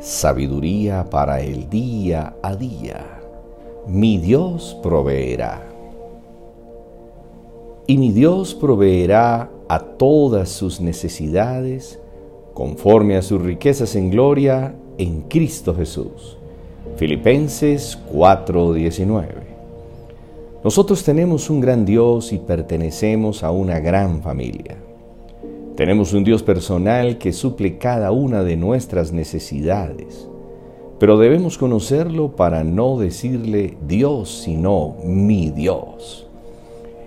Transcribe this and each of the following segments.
sabiduría para el día a día. Mi Dios proveerá. Y mi Dios proveerá a todas sus necesidades conforme a sus riquezas en gloria en Cristo Jesús. Filipenses 4:19. Nosotros tenemos un gran Dios y pertenecemos a una gran familia. Tenemos un Dios personal que suple cada una de nuestras necesidades, pero debemos conocerlo para no decirle Dios, sino mi Dios.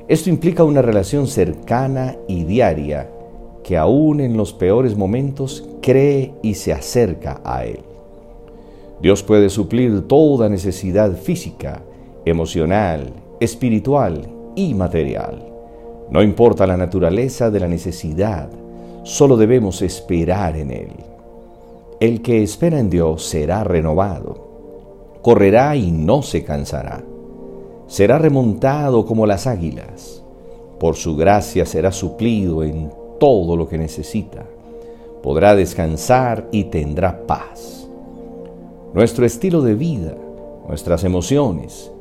Esto implica una relación cercana y diaria que aún en los peores momentos cree y se acerca a Él. Dios puede suplir toda necesidad física, emocional, espiritual y material. No importa la naturaleza de la necesidad, solo debemos esperar en Él. El que espera en Dios será renovado, correrá y no se cansará, será remontado como las águilas, por su gracia será suplido en todo lo que necesita, podrá descansar y tendrá paz. Nuestro estilo de vida, nuestras emociones,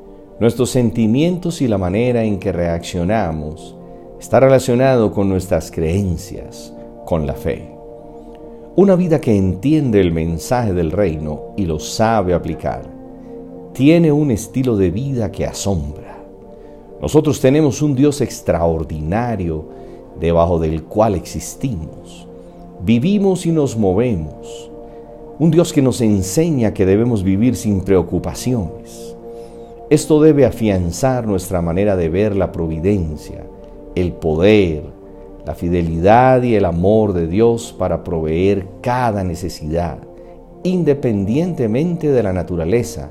nuestros sentimientos y la manera en que reaccionamos está relacionado con nuestras creencias, con la fe. Una vida que entiende el mensaje del reino y lo sabe aplicar, tiene un estilo de vida que asombra. Nosotros tenemos un Dios extraordinario debajo del cual existimos. Vivimos y nos movemos. Un Dios que nos enseña que debemos vivir sin preocupaciones. Esto debe afianzar nuestra manera de ver la providencia, el poder, la fidelidad y el amor de Dios para proveer cada necesidad, independientemente de la naturaleza,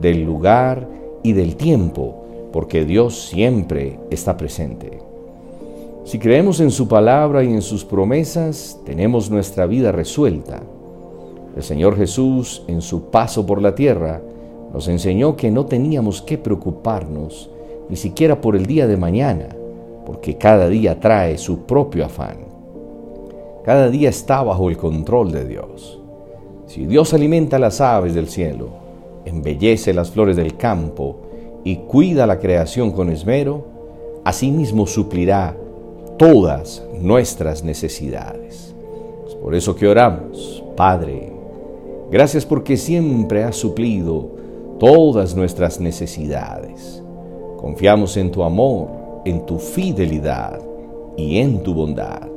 del lugar y del tiempo, porque Dios siempre está presente. Si creemos en su palabra y en sus promesas, tenemos nuestra vida resuelta. El Señor Jesús, en su paso por la tierra, nos enseñó que no teníamos que preocuparnos ni siquiera por el día de mañana, porque cada día trae su propio afán. Cada día está bajo el control de Dios. Si Dios alimenta las aves del cielo, embellece las flores del campo y cuida la creación con esmero, asimismo suplirá todas nuestras necesidades. Es por eso que oramos, Padre, gracias porque siempre has suplido todas nuestras necesidades. Confiamos en tu amor en tu fidelidad y en tu bondad.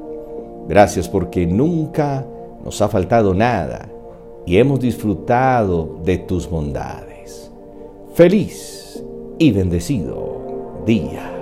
Gracias porque nunca nos ha faltado nada y hemos disfrutado de tus bondades. Feliz y bendecido día.